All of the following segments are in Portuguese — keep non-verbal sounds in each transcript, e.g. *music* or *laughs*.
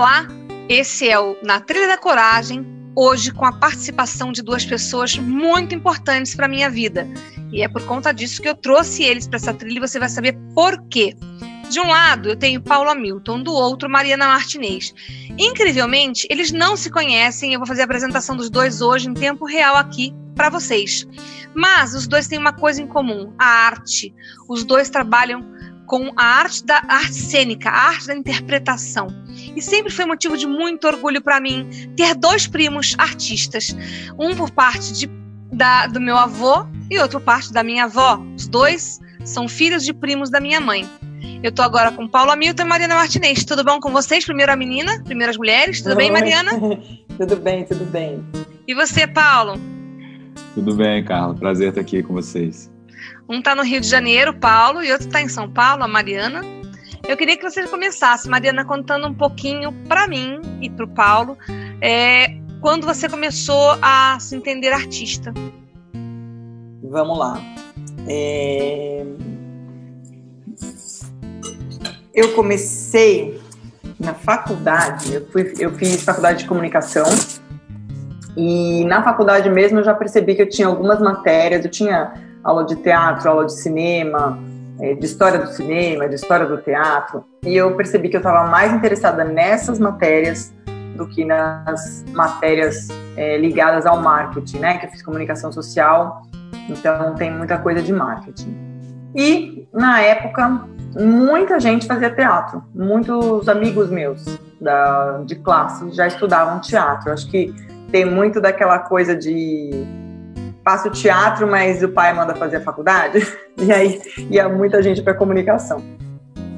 Olá, esse é o Na Trilha da Coragem, hoje com a participação de duas pessoas muito importantes para a minha vida. E é por conta disso que eu trouxe eles para essa trilha e você vai saber por quê. De um lado, eu tenho Paulo Hamilton, do outro, Mariana Martinez. Incrivelmente, eles não se conhecem, eu vou fazer a apresentação dos dois hoje em tempo real aqui para vocês. Mas os dois têm uma coisa em comum: a arte. Os dois trabalham com a arte da arte cênica, a arte da interpretação. E sempre foi motivo de muito orgulho para mim ter dois primos artistas, um por parte de, da, do meu avô e outro por parte da minha avó. Os dois são filhos de primos da minha mãe. Eu tô agora com Paulo Hamilton e Mariana Martinez. Tudo bom com vocês? Primeiro a menina, primeiras mulheres. Tudo Oi. bem, Mariana? *laughs* tudo bem, tudo bem. E você, Paulo? Tudo bem, Carla. Prazer estar aqui com vocês. Um tá no Rio de Janeiro, Paulo, e outro tá em São Paulo, a Mariana. Eu queria que você começasse, Mariana, contando um pouquinho para mim e para o Paulo, é, quando você começou a se entender artista. Vamos lá. É eu comecei na faculdade, eu, fui, eu fiz faculdade de comunicação e na faculdade mesmo eu já percebi que eu tinha algumas matérias, eu tinha aula de teatro, aula de cinema, de história do cinema, de história do teatro, e eu percebi que eu estava mais interessada nessas matérias do que nas matérias é, ligadas ao marketing, né? Que eu fiz comunicação social, então tem muita coisa de marketing. E na época muita gente fazia teatro. Muitos amigos meus da, de classe já estudavam teatro. Acho que tem muito daquela coisa de faço teatro, mas o pai manda fazer a faculdade. *laughs* E aí ia muita gente para comunicação.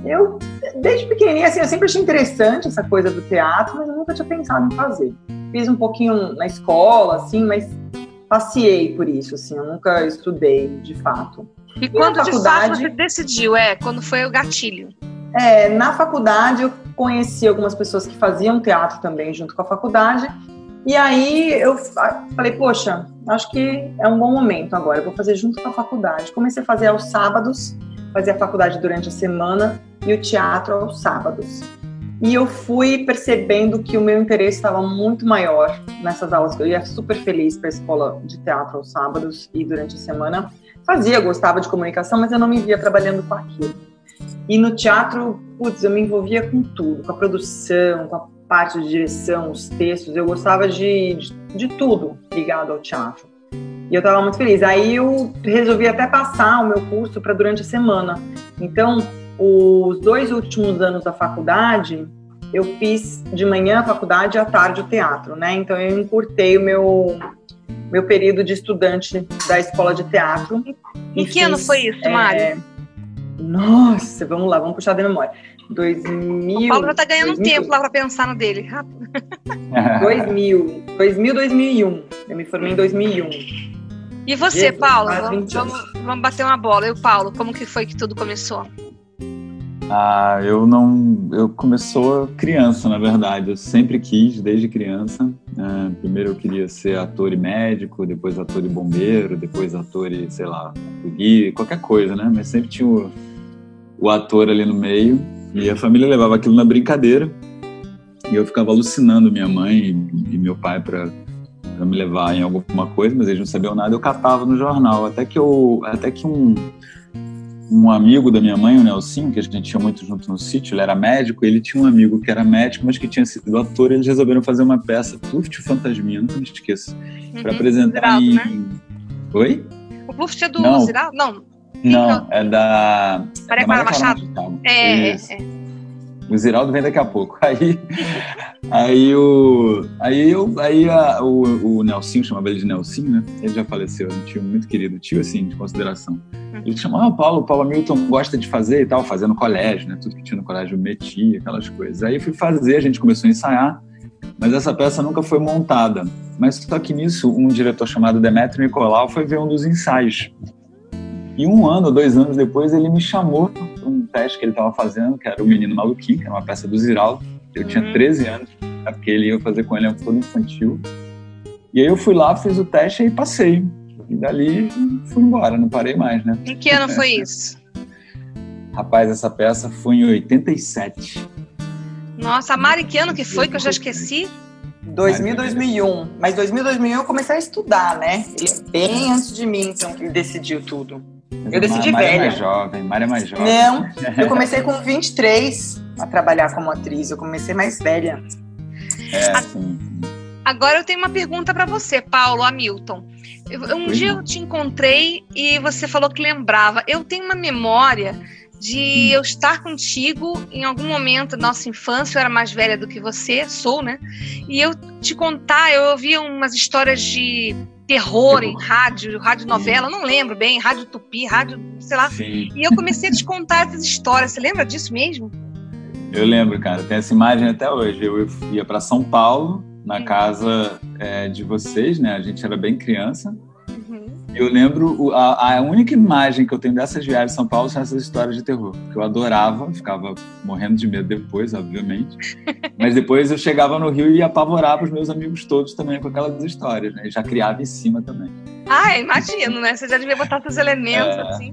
Eu, desde pequenininha, assim, eu sempre achei interessante essa coisa do teatro, mas eu nunca tinha pensado em fazer. Fiz um pouquinho na escola, assim, mas passei por isso, assim, eu nunca estudei, de fato. E, quando faculdade, de fato você decidiu, é, quando foi o gatilho? É, na faculdade eu conheci algumas pessoas que faziam teatro também junto com a faculdade. E aí eu falei, poxa, acho que é um bom momento agora, eu vou fazer junto com a faculdade. Comecei a fazer aos sábados, fazia a faculdade durante a semana e o teatro aos sábados. E eu fui percebendo que o meu interesse estava muito maior nessas aulas. Eu ia super feliz para a escola de teatro aos sábados e durante a semana fazia, gostava de comunicação, mas eu não me via trabalhando com aquilo. E no teatro, putz, eu me envolvia com tudo, com a produção, com a parte de direção, os textos, eu gostava de, de, de tudo ligado ao teatro. E eu estava muito feliz. Aí eu resolvi até passar o meu curso para durante a semana. Então, os dois últimos anos da faculdade, eu fiz de manhã a faculdade e à tarde o teatro, né? Então eu encurtei o meu meu período de estudante da escola de teatro. Em que fiz, ano foi isso, Mário? É, nossa, vamos lá, vamos puxar da memória. 2000. O Paulo já tá ganhando 2000, tempo lá para pensar no dele. 2000, 2000, 2001. Eu me formei em 2001. E você, Jesus, Paulo? Vamos, vamos, vamos bater uma bola. E o Paulo, como que foi que tudo começou? Ah, eu não. Eu começou criança, na verdade. Eu sempre quis, desde criança. É, primeiro eu queria ser ator e médico, depois ator e bombeiro, depois ator e, sei lá, qualquer coisa, né? Mas sempre tinha o, o ator ali no meio. E a família levava aquilo na brincadeira. E eu ficava alucinando minha mãe e, e meu pai para me levar em alguma coisa, mas eles não sabiam nada. Eu catava no jornal. Até que, eu, até que um um amigo da minha mãe, o Nelson, que a gente tinha muito junto no sítio, ele era médico, ele tinha um amigo que era médico, mas que tinha sido ator, e eles resolveram fazer uma peça, Pluft Fantasminha, nunca me esqueço, uhum, para apresentar Ziraldo, em... Né? Oi? O Pluft é do Não. Ziraldo? Não. Não, é da... Maria Clara Machado? Machado. É, é, é. O Ziraldo vem daqui a pouco. *laughs* Aí, aí o, aí eu, aí a, o, o Nelsinho, chamava ele de Nelsinho, né? Ele já faleceu, um tio muito querido, tio assim, de consideração. Ele chamava ah, Paulo, o Paulo Milton gosta de fazer e tal, fazendo no colégio, né? Tudo que tinha no colégio eu metia, aquelas coisas. Aí fui fazer, a gente começou a ensaiar, mas essa peça nunca foi montada. Mas só que nisso, um diretor chamado Demetrio Nicolau foi ver um dos ensaios. E um ano, dois anos depois, ele me chamou para um teste que ele estava fazendo, que era o Menino Maluquinho, que era uma peça do Ziraldo. Eu tinha 13 uhum. anos, né, porque ele ia fazer com ele um todo infantil. E aí eu fui lá, fiz o teste e passei. E dali fui embora, não parei mais, né? Em que ano foi isso? Rapaz, essa peça foi em 87. Nossa, a Mari, que ano que foi que eu já esqueci? 2000, 2001. Mas 2000, 2001 eu comecei a estudar, né? Ele é bem antes de mim, então, que ele decidiu tudo. Eu decidi Mária velha. é mais jovem, Mária é mais jovem. Não, eu *laughs* comecei com 23 a trabalhar como atriz. Eu comecei mais velha. É, sim. Agora eu tenho uma pergunta para você, Paulo Hamilton. Um dia eu te encontrei e você falou que lembrava. Eu tenho uma memória de eu estar contigo em algum momento da nossa infância, eu era mais velha do que você, sou, né? E eu te contar, eu ouvia umas histórias de terror em rádio, rádio novela, não lembro bem, rádio tupi, rádio, sei lá. Sim. E eu comecei a te contar essas histórias. Você lembra disso mesmo? Eu lembro, cara. Tem essa imagem até hoje. Eu ia para São Paulo, na casa é, de vocês, né? A gente era bem criança. Eu lembro, a, a, única imagem que eu tenho dessas viagens de São Paulo são essas histórias de terror. Que eu adorava, ficava morrendo de medo depois, obviamente. *laughs* Mas depois eu chegava no Rio e apavorava os meus amigos todos também com aquelas histórias, né? E já criava em cima também. Ah, imagino, né? Você já devia botar seus elementos, é. assim.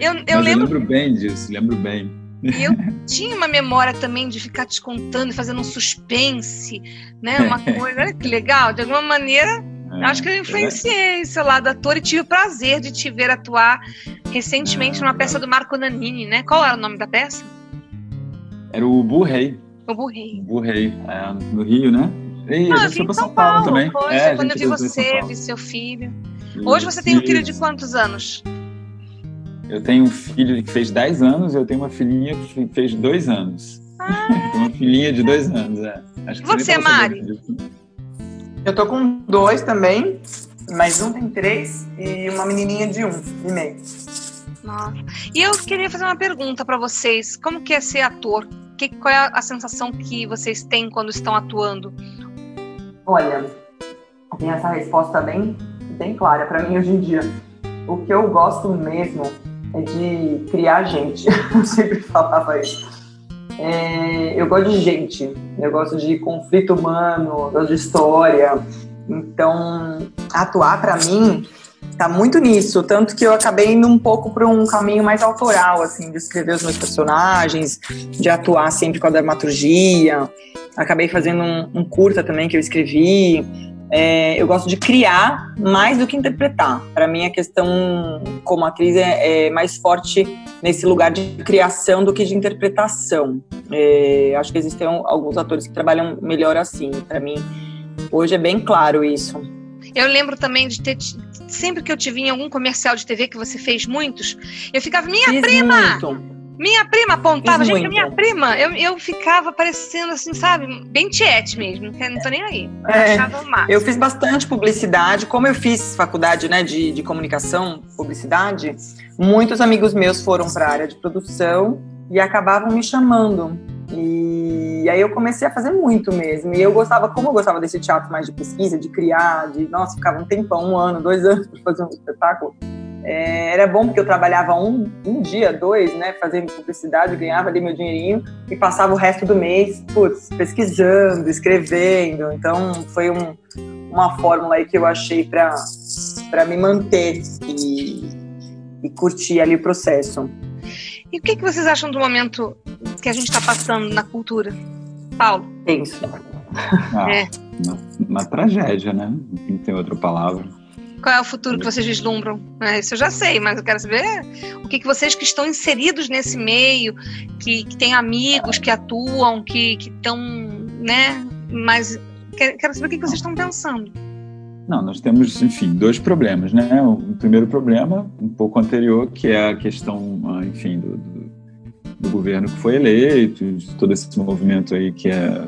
Eu, eu, Mas lembro... eu lembro bem disso, lembro bem. Eu tinha uma memória também de ficar te contando e fazendo um suspense, né? Uma *laughs* coisa, olha que legal. De alguma maneira, Acho que eu influenciei esse lado ator e tive o prazer de te ver atuar recentemente numa peça do Marco Nanini, né? Qual era o nome da peça? Era o Burrei. O Burrei. O Burrei, é, no Rio, né? E ah, a gente foi pra São, São Paulo, Paulo também. Pois, é, quando eu vi você, vi seu filho. Hoje você tem um filho de quantos anos? Eu tenho um filho que fez 10 anos e eu tenho uma filhinha que fez 2 anos. Ah. uma filhinha de 2 anos, é. Acho que você, você Mari? Eu tô com dois também, mas um tem três e uma menininha de um e meio. Nossa. E eu queria fazer uma pergunta para vocês. Como que é ser ator? Que, qual é a sensação que vocês têm quando estão atuando? Olha, tem essa resposta bem, bem clara para mim hoje em dia. O que eu gosto mesmo é de criar gente. *laughs* Eu sempre falava isso. É, eu gosto de gente, eu gosto de conflito humano, de história. Então, atuar para mim tá muito nisso, tanto que eu acabei indo um pouco para um caminho mais autoral, assim, de escrever os meus personagens, de atuar sempre com a dramaturgia. Acabei fazendo um, um curta também que eu escrevi. É, eu gosto de criar mais do que interpretar. Para mim, a questão como atriz é, é, mais forte nesse lugar de criação do que de interpretação. É, acho que existem alguns atores que trabalham melhor assim. Para mim, hoje é bem claro isso. Eu lembro também de ter. Sempre que eu te vi em algum comercial de TV que você fez muitos, eu ficava, minha Fiz prima! Muito. Minha prima apontava, gente, minha prima, eu, eu ficava parecendo assim, sabe, bem tiete mesmo, não tô nem aí. Eu, é, eu fiz bastante publicidade, como eu fiz faculdade né, de, de comunicação, publicidade, muitos amigos meus foram para a área de produção e acabavam me chamando. E aí eu comecei a fazer muito mesmo. E eu gostava, como eu gostava desse teatro mais de pesquisa, de criar, de, nossa, ficava um tempão, um ano, dois *laughs* anos para fazer um espetáculo é, era bom porque eu trabalhava um, um dia, dois, né, fazendo publicidade, ganhava ali meu dinheirinho e passava o resto do mês, putz, pesquisando, escrevendo. Então foi um, uma fórmula aí que eu achei para me manter e, e curtir ali o processo. E o que, que vocês acham do momento que a gente está passando na cultura? Paulo? Tenso. Ah, é. uma, uma tragédia, né? Não tem outra palavra. Qual é o futuro que vocês vislumbram? É, isso eu já sei, mas eu quero saber o que, que vocês que estão inseridos nesse meio, que, que têm amigos que atuam, que estão, né? Mas quero saber o que, que vocês estão pensando. Não, nós temos, enfim, dois problemas, né? O primeiro problema, um pouco anterior, que é a questão, ah, enfim, do, do do governo que foi eleito, de todo esse movimento aí que é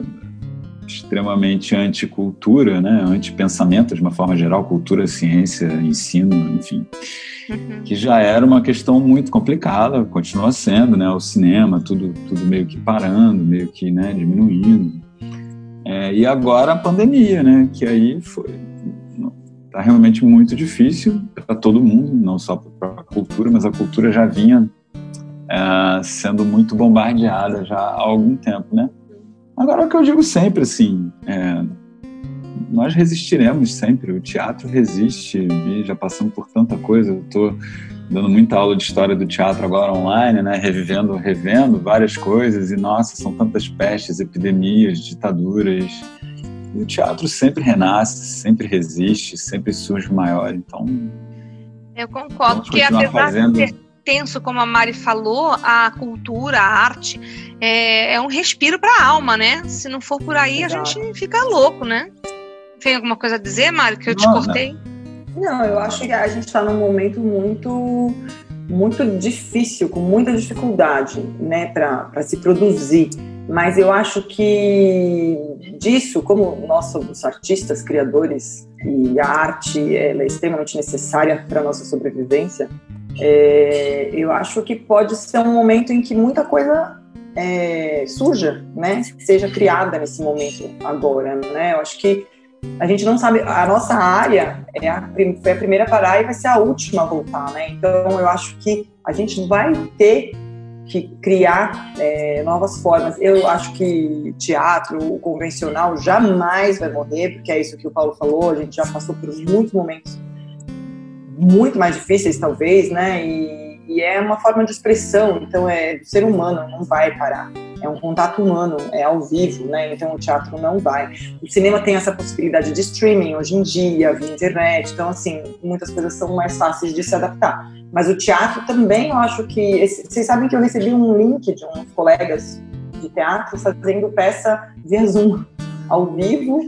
extremamente anticultura, né, antipensamento de uma forma geral, cultura, ciência, ensino, enfim, uhum. que já era uma questão muito complicada, continua sendo, né, o cinema, tudo, tudo meio que parando, meio que, né, diminuindo. É, e agora a pandemia, né, que aí foi tá realmente muito difícil para todo mundo, não só para a cultura, mas a cultura já vinha é, sendo muito bombardeada já há algum tempo, né? Agora, é o que eu digo sempre, assim, é, nós resistiremos sempre, o teatro resiste, e já passamos por tanta coisa, eu estou dando muita aula de história do teatro agora online, né, revivendo, revendo várias coisas, e nossa, são tantas pestes, epidemias, ditaduras, e o teatro sempre renasce, sempre resiste, sempre surge maior, então... Eu concordo, porque apesar fazendo... de ser tenso, como a Mari falou, a cultura, a arte é, é um respiro para a alma, né? Se não for por aí, Exato. a gente fica louco, né? Tem alguma coisa a dizer, Mari, que eu te cortei? Não, eu acho que a gente está num momento muito muito difícil, com muita dificuldade, né, para se produzir. Mas eu acho que disso, como nós somos artistas, criadores, e a arte é extremamente necessária para a nossa sobrevivência, é, eu acho que pode ser um momento em que muita coisa é, surja, né, seja criada nesse momento agora, né? Eu acho que a gente não sabe, a nossa área é a, foi a primeira a parar e vai ser a última a voltar, né? Então eu acho que a gente vai ter que criar é, novas formas. Eu acho que teatro, o convencional, jamais vai morrer, porque é isso que o Paulo falou, a gente já passou por muitos momentos muito mais difíceis, talvez, né? E, e é uma forma de expressão, então é do ser humano, não vai parar. É um contato humano, é ao vivo, né? Então o teatro não vai. O cinema tem essa possibilidade de streaming hoje em dia, via internet, então assim, muitas coisas são mais fáceis de se adaptar. Mas o teatro também, eu acho que. Esse, vocês sabem que eu recebi um link de uns colegas de teatro fazendo peça via Zoom ao vivo,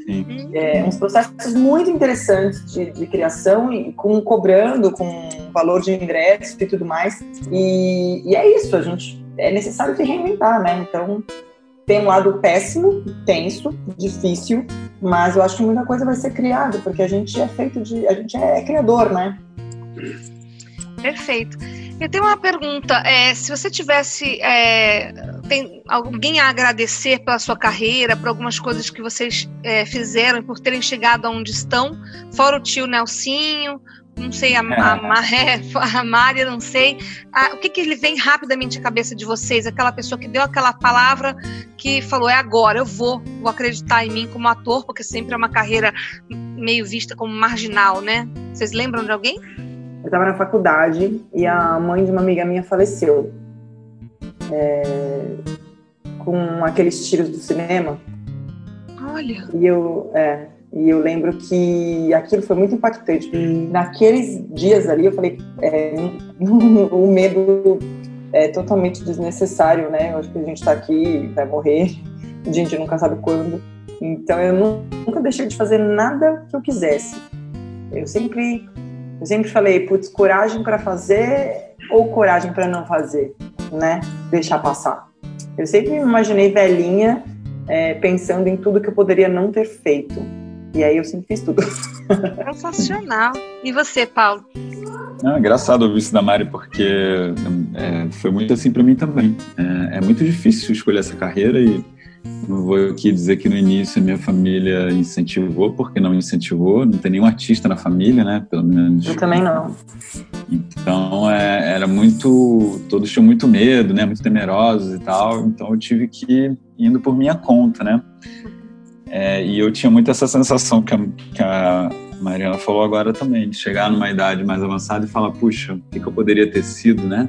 é, uns processos muito interessantes de, de, criação e com cobrando com valor de ingresso e tudo mais. E, e é isso, a gente é necessário se reinventar, né? Então tem um lado péssimo, tenso, difícil, mas eu acho que muita coisa vai ser criada porque a gente é feito de, a gente é criador, né? Perfeito. Eu tenho uma pergunta. É, se você tivesse é, tem alguém a agradecer pela sua carreira, por algumas coisas que vocês é, fizeram, por terem chegado aonde estão, fora o tio Nelsinho, não sei, a, a, Maré, *laughs* a Mária, não sei. o que, que ele vem rapidamente à cabeça de vocês? Aquela pessoa que deu aquela palavra que falou, é agora, eu vou, vou acreditar em mim como ator, porque sempre é uma carreira meio vista como marginal, né? Vocês lembram de alguém? Eu estava na faculdade e a mãe de uma amiga minha faleceu. É, com aqueles tiros do cinema. Olha. E eu, é, e eu lembro que aquilo foi muito impactante. Naqueles dias ali, eu falei, é, *laughs* o medo é totalmente desnecessário, né? Eu acho que a gente está aqui, vai morrer, a gente nunca sabe quando. Então eu nunca deixei de fazer nada que eu quisesse. Eu sempre eu sempre falei, putz, coragem para fazer ou coragem para não fazer, né? Deixar passar. Eu sempre me imaginei velhinha, é, pensando em tudo que eu poderia não ter feito. E aí eu sempre fiz tudo. Sensacional. E você, Paulo? É engraçado ouvir isso da Mari, porque é, foi muito assim para mim também. É, é, muito difícil escolher essa carreira e não vou aqui dizer que no início a minha família incentivou, porque não incentivou, não tem nenhum artista na família, né? Pelo menos. Eu também não. Então é, era muito. Todos tinham muito medo, né? Muito temerosos e tal. Então eu tive que ir indo por minha conta, né? É, e eu tinha muito essa sensação que a, que a Mariana falou agora também, de chegar numa idade mais avançada e falar: puxa, o que, que eu poderia ter sido, né?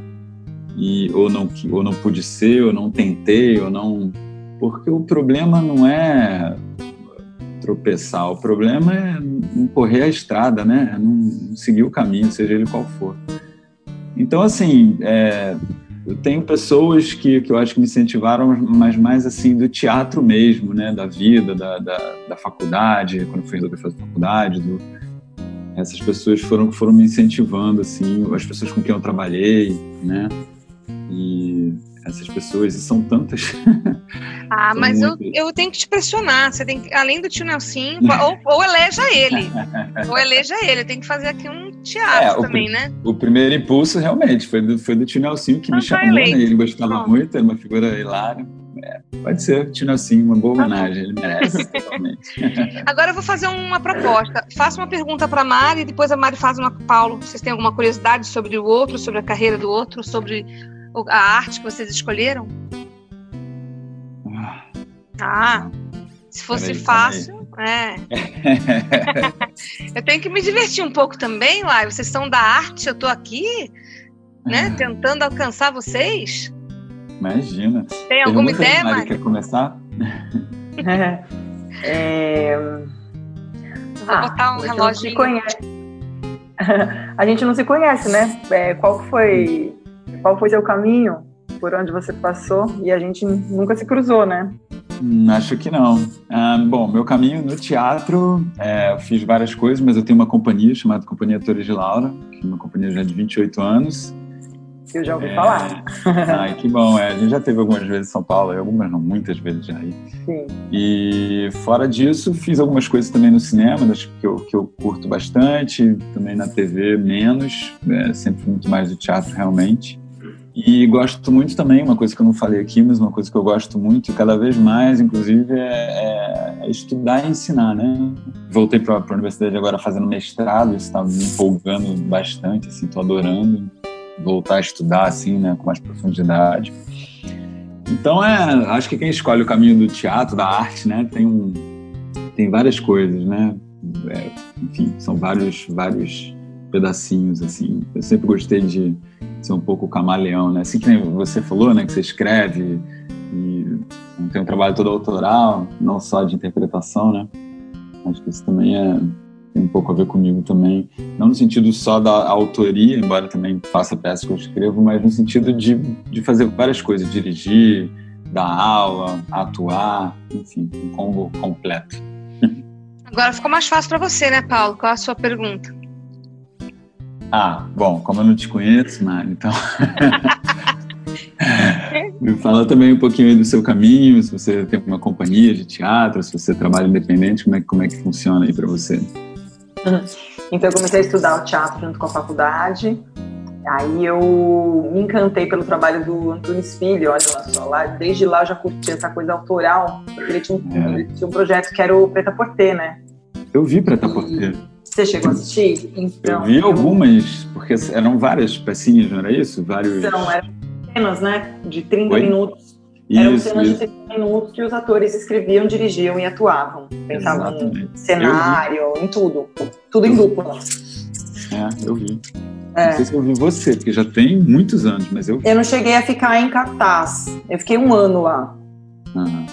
E, ou, não, ou não pude ser, ou não tentei, ou não porque o problema não é tropeçar, o problema é não correr a estrada, né? É não seguir o caminho, seja ele qual for. Então, assim, é, eu tenho pessoas que, que eu acho que me incentivaram, mas mais assim do teatro mesmo, né? Da vida, da, da, da faculdade, quando eu fui resolver fazer faculdade, do, essas pessoas foram foram me incentivando, assim, as pessoas com quem eu trabalhei, né? E essas pessoas, e são tantas. *laughs* Ah, são mas eu, eu tenho que te pressionar. Você tem que, além do tio Nelson, ou, ou eleja ele. *laughs* ou eleja ele. Tenho que fazer aqui um teatro é, também, o, né? O primeiro impulso, realmente, foi do, foi do tio Nelson que me tá chamou, né? Ele gostava muito, era uma figura hilária. É, pode ser, Tino assim, uma boa tá homenagem, ele merece *laughs* totalmente. Agora eu vou fazer uma proposta. Faça uma pergunta para a Mari e depois a Mari faz uma para Paulo. Vocês têm alguma curiosidade sobre o outro, sobre a carreira do outro, sobre a arte que vocês escolheram? Ah, ah se fosse peraí, fácil, peraí. é. *laughs* eu tenho que me divertir um pouco também, lá. Vocês são da arte, eu estou aqui, né, ah. tentando alcançar vocês. Imagina. Tem alguma Pergunta ideia, Mari? Quer começar? *laughs* é... Vou ah, botar um relógio. *laughs* a gente não se conhece, né? É, qual foi qual foi seu caminho? Por onde você passou? E a gente nunca se cruzou, né? Hum, acho que não. Ah, bom, meu caminho no teatro, é, eu fiz várias coisas, mas eu tenho uma companhia chamada Companhia Atores de Laura, que é uma companhia já de 28 anos eu já ouvi é... falar. *laughs* Ai, que bom. É, a gente já teve algumas vezes em São Paulo, algumas não, muitas vezes já aí. Sim. E fora disso, fiz algumas coisas também no cinema, que eu, que eu curto bastante, também na TV menos, é, sempre muito mais do teatro realmente. E gosto muito também, uma coisa que eu não falei aqui, mas uma coisa que eu gosto muito cada vez mais, inclusive, é, é, é estudar e ensinar, né? Voltei para a universidade agora fazendo mestrado, isso está me empolgando bastante, assim, estou adorando voltar a estudar assim, né, com mais profundidade. Então é, acho que quem escolhe o caminho do teatro, da arte, né, tem um, tem várias coisas, né? É, enfim, são vários, vários pedacinhos assim. Eu sempre gostei de ser um pouco camaleão, né? Assim que você falou, né, que você escreve e tem um trabalho todo autoral, não só de interpretação, né? Acho que isso também é tem um pouco a ver comigo também, não no sentido só da autoria, embora também faça peças que eu escrevo, mas no sentido de, de fazer várias coisas, dirigir, dar aula, atuar, enfim, um combo completo. Agora ficou mais fácil para você, né, Paulo? Qual a sua pergunta? Ah, bom, como eu não te conheço, Mari, então. *laughs* Me fala também um pouquinho do seu caminho, se você tem uma companhia de teatro, se você trabalha independente, como é, como é que funciona aí para você? Então eu comecei a estudar o teatro junto com a faculdade. Aí eu me encantei pelo trabalho do Antunes Filho, olha só, lá, desde lá eu já curti essa coisa autoral, porque ele tinha um, é. ele tinha um projeto que era o Preta Porter, né? Eu vi Preta Porter. Você chegou a assistir? Então, eu vi algumas, porque eram várias pecinhas, não era isso? Vários... Então, eram cenas, né, de 30 Oi? minutos eram cenas isso. de 30 minutos que os atores escreviam, dirigiam e atuavam. Pensavam em cenário, em tudo. Tudo em dupla. É, eu vi. É. Não sei se eu vi você, porque já tem muitos anos, mas eu. Eu não cheguei a ficar em cartaz. Eu fiquei um ano lá. Uhum.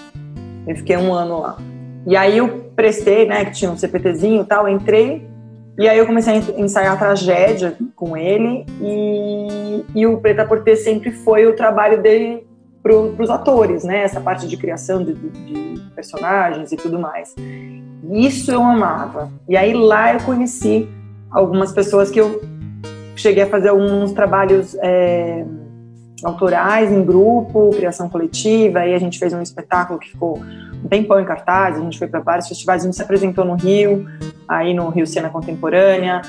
Eu fiquei um ano lá. E aí eu prestei, né, que tinha um CPTzinho e tal, entrei. E aí eu comecei a ensaiar a tragédia com ele. E, e o Preta por Ter sempre foi o trabalho dele para os atores, né? Essa parte de criação de, de, personagens e tudo mais. Isso eu amava. E aí lá eu conheci algumas pessoas que eu cheguei a fazer alguns trabalhos é, autorais em grupo, criação coletiva. Aí a gente fez um espetáculo que ficou um tempão em cartaz. A gente foi para vários festivais. A gente se apresentou no Rio, aí no Rio Cena Contemporânea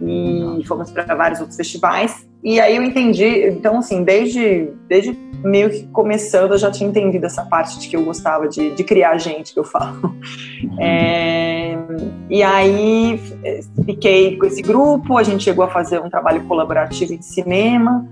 e fomos para vários outros festivais. E aí eu entendi, então assim, desde, desde meio que começando eu já tinha entendido essa parte de que eu gostava de, de criar gente, que eu falo. Uhum. É, e aí fiquei com esse grupo, a gente chegou a fazer um trabalho colaborativo em cinema,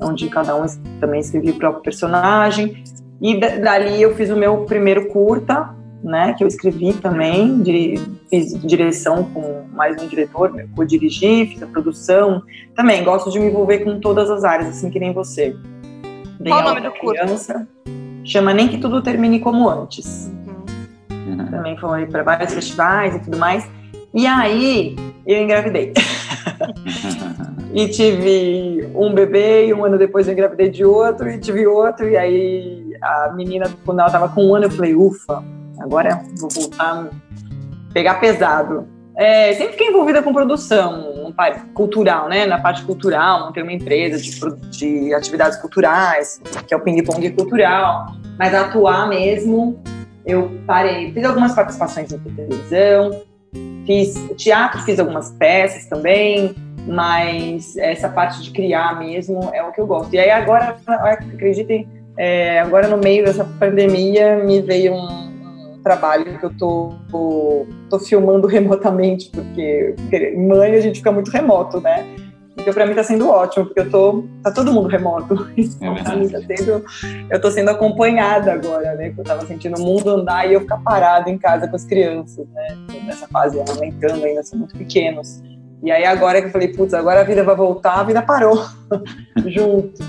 onde cada um também escrevia o próprio personagem. E dali eu fiz o meu primeiro curta, né, que eu escrevi também, de, fiz direção com mais um diretor, eu dirigi, fiz a produção, também gosto de me envolver com todas as áreas, assim que nem você. Dei Qual o nome do criança, Chama Nem Que Tudo Termine Como Antes. Uhum. Também foi para vários festivais e tudo mais. E aí, eu engravidei. *laughs* e tive um bebê, e um ano depois eu engravidei de outro, e tive outro, e aí a menina, quando ela tava com um ano, eu falei, ufa, agora vou voltar pegar pesado. é, sempre fiquei envolvida com produção cultural, né? Na parte cultural, tenho uma empresa de, de atividades culturais, que é o Ping Pong Cultural, mas atuar mesmo, eu parei. Fiz algumas participações em televisão, fiz teatro, fiz algumas peças também, mas essa parte de criar mesmo é o que eu gosto. E aí agora, acreditem, é, agora no meio dessa pandemia me veio um trabalho que eu tô, tô, tô filmando *laughs* remotamente, porque, mãe a gente fica muito remoto, né? Então, para mim está sendo ótimo, porque eu tô, tá todo mundo remoto. *laughs* Então, é tá sendo, eu tô sendo acompanhada agora, né? Porque eu tava sentindo o mundo andar e eu ficar parada em casa com as crianças, né? Nessa fase, aumentando ainda, são muito pequenos. E aí agora que eu falei, putz, agora a vida vai voltar, a vida parou *laughs* junto.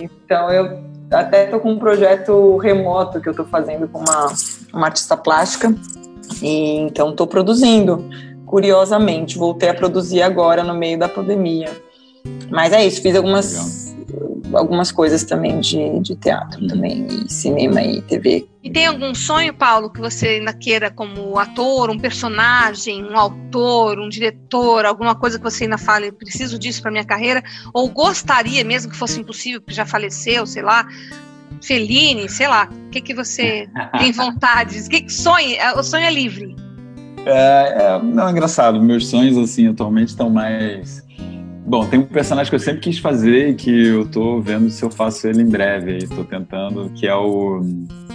Então eu até tô com um projeto remoto que eu tô fazendo com uma, uma artista plástica. E então tô produzindo. Curiosamente, voltei a produzir agora no meio da pandemia. Mas é isso, fiz algumas Legal algumas coisas também de, de teatro uhum. também, e cinema e TV. E tem algum sonho, Paulo, que você ainda queira como ator, um personagem, um autor, um diretor, alguma coisa que você ainda fale, preciso disso para minha carreira, ou gostaria, mesmo que fosse impossível, porque já faleceu, sei lá, Fellini, sei lá, o que, que você *laughs* tem vontade? O que, que sonha? É, o sonho é livre. É, é, não, é engraçado. Meus sonhos, assim, atualmente estão mais Bom, tem um personagem que eu sempre quis fazer e que eu tô vendo se eu faço ele em breve. E tô tentando, que é o.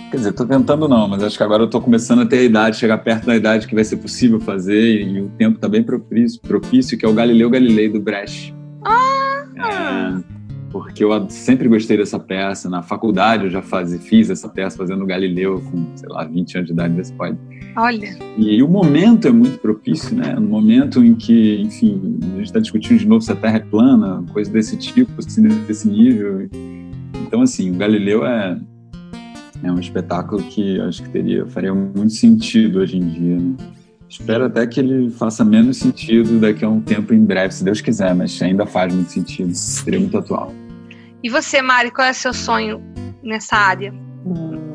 Quer dizer, tô tentando não, mas acho que agora eu tô começando a ter a idade, chegar perto da idade que vai ser possível fazer e o tempo tá bem propício, propício que é o Galileu Galilei do Brecht. Ah! É, porque eu sempre gostei dessa peça. Na faculdade eu já faz, fiz essa peça fazendo Galileu com, sei lá, 20 anos de idade, desse pode. Olha. E, e, o momento é muito propício, né? No momento em que, enfim, a gente está discutindo de novo se a Terra é plana, coisa desse tipo, assim, desse nível. Então, assim, o Galileu é, é um espetáculo que acho que teria, faria muito sentido hoje em dia, né? Espero até que ele faça menos sentido daqui a um tempo em breve, se Deus quiser, mas ainda faz muito sentido. Seria muito atual. E você, Mari, qual é o seu sonho nessa área? Hum,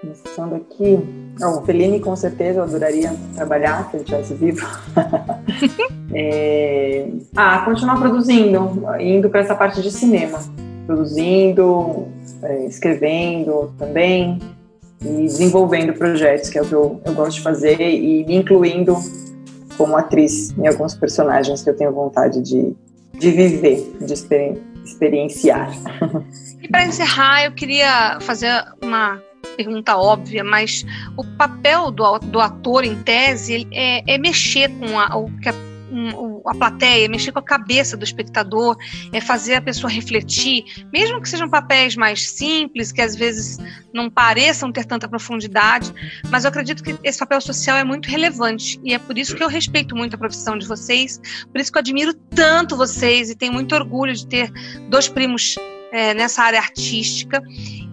pensando aqui. O Fellini, com certeza, eu adoraria trabalhar se ele estivesse vivo. *laughs* é... Ah, continuar produzindo, indo para essa parte de cinema. Produzindo, é, escrevendo também e desenvolvendo projetos, que é o que eu, eu gosto de fazer, e me incluindo como atriz em alguns personagens que eu tenho vontade de, de viver, de experi experienciar. E para encerrar, eu queria fazer uma pergunta óbvia, mas o papel do, do ator, em tese, é, é mexer com a, o que a um, a plateia, mexer com a cabeça do espectador, é fazer a pessoa refletir, mesmo que sejam papéis mais simples, que às vezes não pareçam ter tanta profundidade, mas eu acredito que esse papel social é muito relevante e é por isso que eu respeito muito a profissão de vocês, por isso que eu admiro tanto vocês e tenho muito orgulho de ter dois primos é, nessa área artística.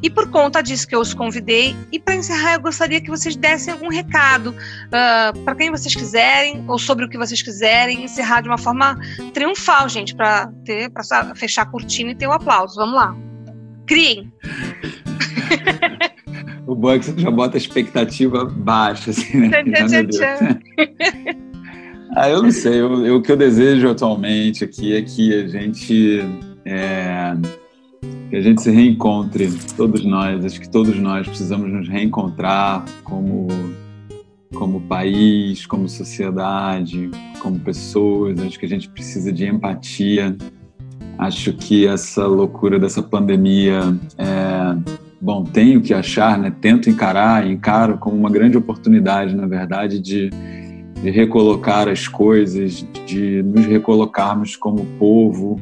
E por conta disso que eu os convidei. E para encerrar, eu gostaria que vocês dessem algum recado uh, ah, para quem vocês quiserem, ou sobre o que vocês quiserem, encerrar de uma forma triunfal, gente, para ter para fechar a cortina e ter o um aplauso. Vamos lá. Criem! *laughs* o bom é que você já bota a expectativa baixa, assim, né? *laughs* Ah, eu não sei. Eu, eu, o que eu desejo atualmente aqui é que a gente. É, que a gente se reencontre, todos nós. Acho que todos nós precisamos nos reencontrar como, como país, como sociedade, como pessoas. Acho que a gente precisa de empatia. Acho que essa loucura dessa pandemia é, bom, tenho que achar, né? Tento encarar, encaro como uma grande oportunidade, na verdade, de, de recolocar as coisas, de nos recolocarmos como povo,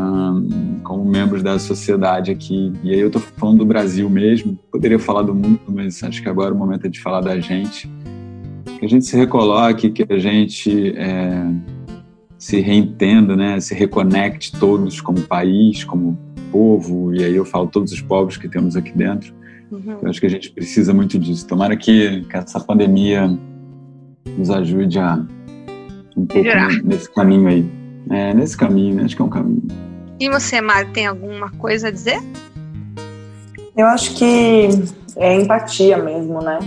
um, como membros da sociedade aqui. E aí eu estou falando do Brasil mesmo, poderia falar do mundo, mas acho que agora o momento é de falar da gente. Que a gente se recoloque, que a gente é, se reentenda, né? se reconecte todos como país, como povo, e aí eu falo todos os povos que temos aqui dentro. Uhum. Eu acho que a gente precisa muito disso. Tomara que, que essa pandemia nos ajude a um pouco nesse caminho aí. É, nesse caminho, né? acho que é um caminho. E você, Mário, tem alguma coisa a dizer? Eu acho que é empatia mesmo, né?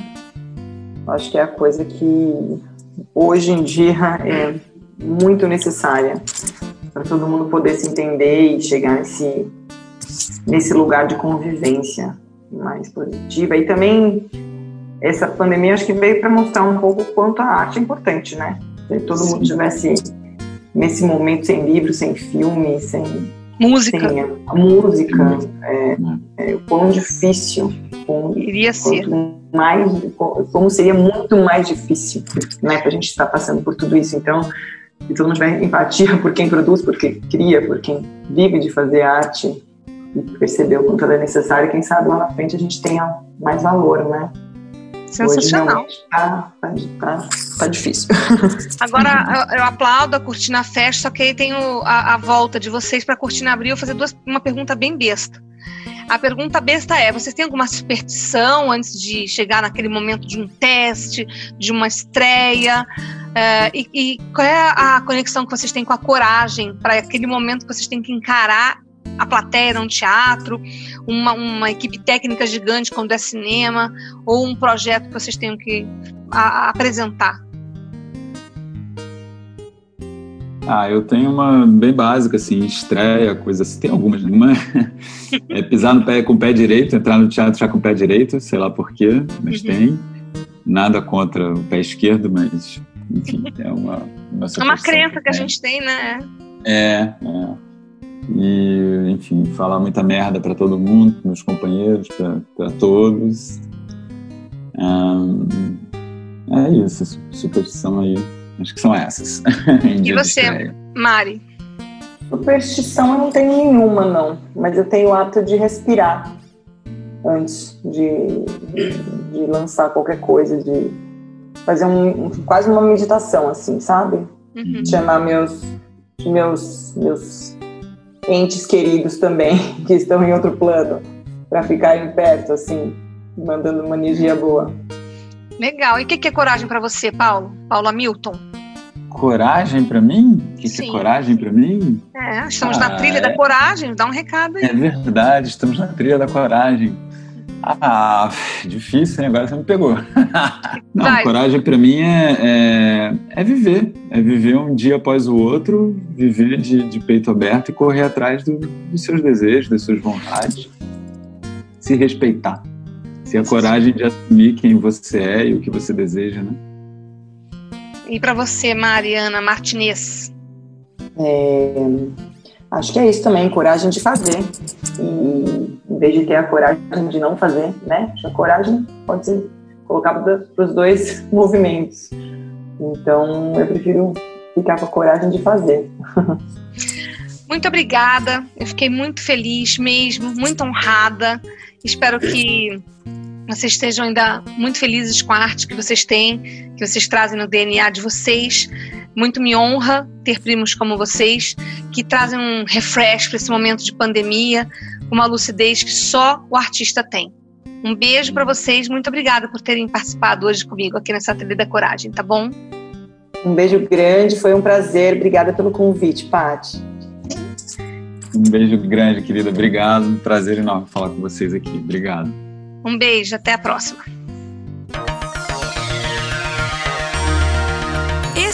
Eu acho que é a coisa que hoje em dia é muito necessária para todo mundo poder se entender e chegar nesse, nesse lugar de convivência mais positiva. E também essa pandemia acho que veio para mostrar um pouco quanto a arte é importante, né? Se todo Sim. mundo tivesse nesse momento sem livro, sem filme, sem música, sem a música, é, é, quão difícil, quão, iria ser mais, como seria muito mais difícil, né, para a gente estar passando por tudo isso. Então, se todo mundo tiver empatia *laughs* por quem produz, por quem cria, por quem vive de fazer arte e perceber o quanto ela é necessária, quem sabe lá na frente a gente tenha mais valor, né? Sensacional. Tá, tá, tá, tá, difícil. *laughs* Agora eu, eu, aplaudo a Cortina Festa, só que aí tem a, a volta de vocês para a Cortina abrir. Eu vou fazer duas, uma pergunta bem besta. A pergunta besta é: vocês têm alguma superstição antes de chegar naquele momento de um teste, de uma estreia? Uh, e, e, qual é a conexão que vocês têm com a coragem para aquele momento que vocês têm que encarar a plateia num teatro, uma, uma equipe técnica gigante quando é cinema, ou um projeto que vocês tenham que a, a apresentar? Ah, eu tenho uma bem básica, assim, estreia, coisa assim. Tem algumas, uma *laughs* é pisar no pé com o pé direito, entrar no teatro já com o pé direito, sei lá porquê, mas uhum. tem. Nada contra o pé esquerdo, mas, enfim, é uma. uma é uma crença que, que a gente tem, né? É, é e, enfim, falar muita merda para todo mundo, meus companheiros, para todos. é isso, superstição aí. Acho que são essas. *laughs* e você, Mari? Superstição eu não tenho nenhuma, não. Mas eu tenho o hábito de respirar antes de, de, de lançar qualquer coisa, de fazer um, quase uma meditação, assim, sabe? Uhum. Chamar meus, meus, meus entes queridos também, *laughs* que estão em outro plano, para ficarem perto, assim, mandando uma energia boa. Legal. E o que, que é coragem para você, Paulo? Paulo Hamilton? Coragem para mim? O que, que, é coragem para mim? É, estamos ah, na trilha é... da coragem. Dá um recado aí. É verdade, estamos na trilha da coragem. Ah, difícil, hein? Agora você me pegou. *laughs* Não, Vai. coragem para mim é, é, é, viver. É viver um dia após o outro, viver de, de peito aberto e correr atrás do, dos seus desejos, das suas vontades. Se respeitar. Ter a coragem de assumir quem você é e o que você deseja, né? E para você, Mariana Martinez? É, acho que é isso também, coragem de fazer. E em vez de ter a coragem de não fazer, né? A coragem pode ser colocada para os dois *laughs* movimentos. Então, eu prefiro ficar com a coragem de fazer. *laughs* Muito obrigada. Eu fiquei muito feliz mesmo, muito honrada. Espero que vocês estejam ainda muito felizes com a arte que vocês têm, que vocês trazem no DNA de vocês. Muito me honra ter primos como vocês, que trazem um refresh para esse momento de pandemia, uma lucidez que só o artista tem. Um beijo para vocês, muito obrigada por terem participado hoje comigo aqui nessa Trilha da Coragem, tá bom? Um beijo grande, foi um prazer. Obrigada pelo convite, Paty. Um beijo grande, querida. Obrigado. Um prazer enorme falar com vocês aqui. Obrigado. Um beijo, até a próxima.